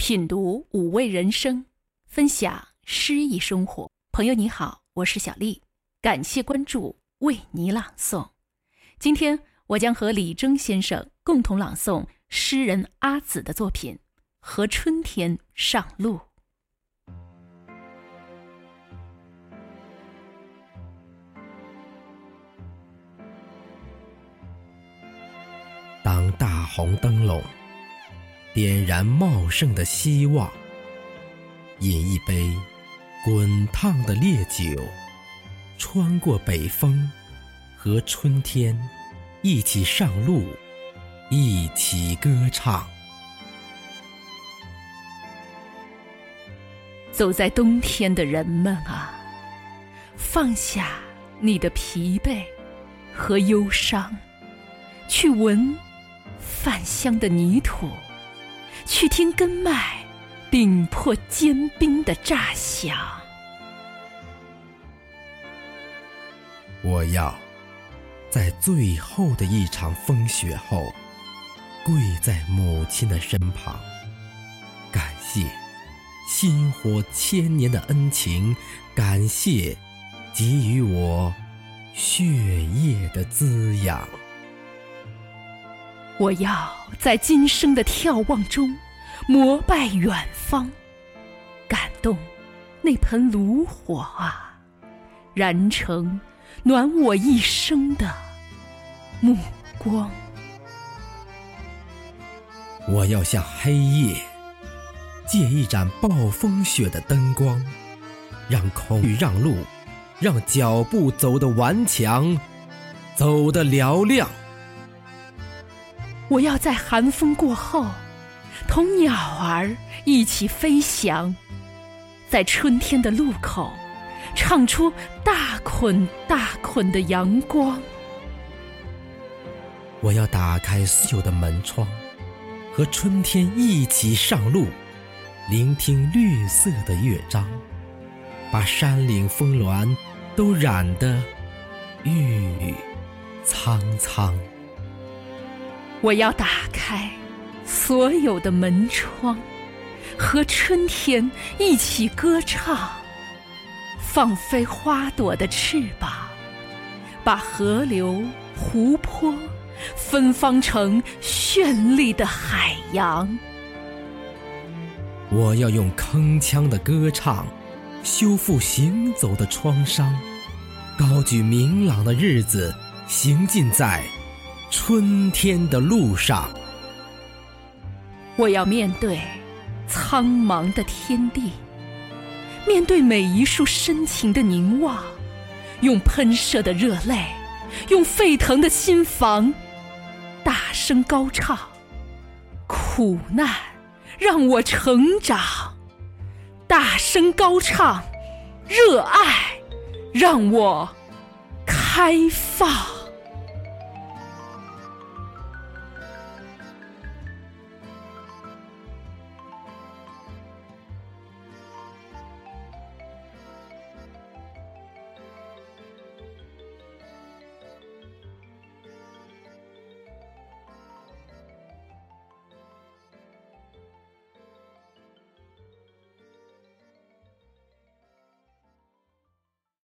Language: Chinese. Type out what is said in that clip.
品读五味人生，分享诗意生活。朋友你好，我是小丽，感谢关注，为你朗诵。今天我将和李征先生共同朗诵诗人阿紫的作品《和春天上路》。当大红灯笼。点燃茂盛的希望，饮一杯滚烫的烈酒，穿过北风，和春天一起上路，一起歌唱。走在冬天的人们啊，放下你的疲惫和忧伤，去闻饭香的泥土。去听根脉顶破坚冰的炸响。我要在最后的一场风雪后，跪在母亲的身旁，感谢薪火千年的恩情，感谢给予我血液的滋养。我要在今生的眺望中膜拜远方，感动那盆炉火啊，燃成暖我一生的目光。我要向黑夜借一盏暴风雪的灯光，让空域让路，让脚步走得顽强，走得嘹亮。我要在寒风过后，同鸟儿一起飞翔，在春天的路口，唱出大捆大捆的阳光。我要打开所有的门窗，和春天一起上路，聆听绿色的乐章，把山岭峰峦都染得郁郁苍苍。我要打开所有的门窗，和春天一起歌唱，放飞花朵的翅膀，把河流、湖泊芬芳成绚丽的海洋。我要用铿锵的歌唱，修复行走的创伤，高举明朗的日子，行进在。春天的路上，我要面对苍茫的天地，面对每一束深情的凝望，用喷射的热泪，用沸腾的心房，大声高唱：苦难让我成长，大声高唱：热爱让我开放。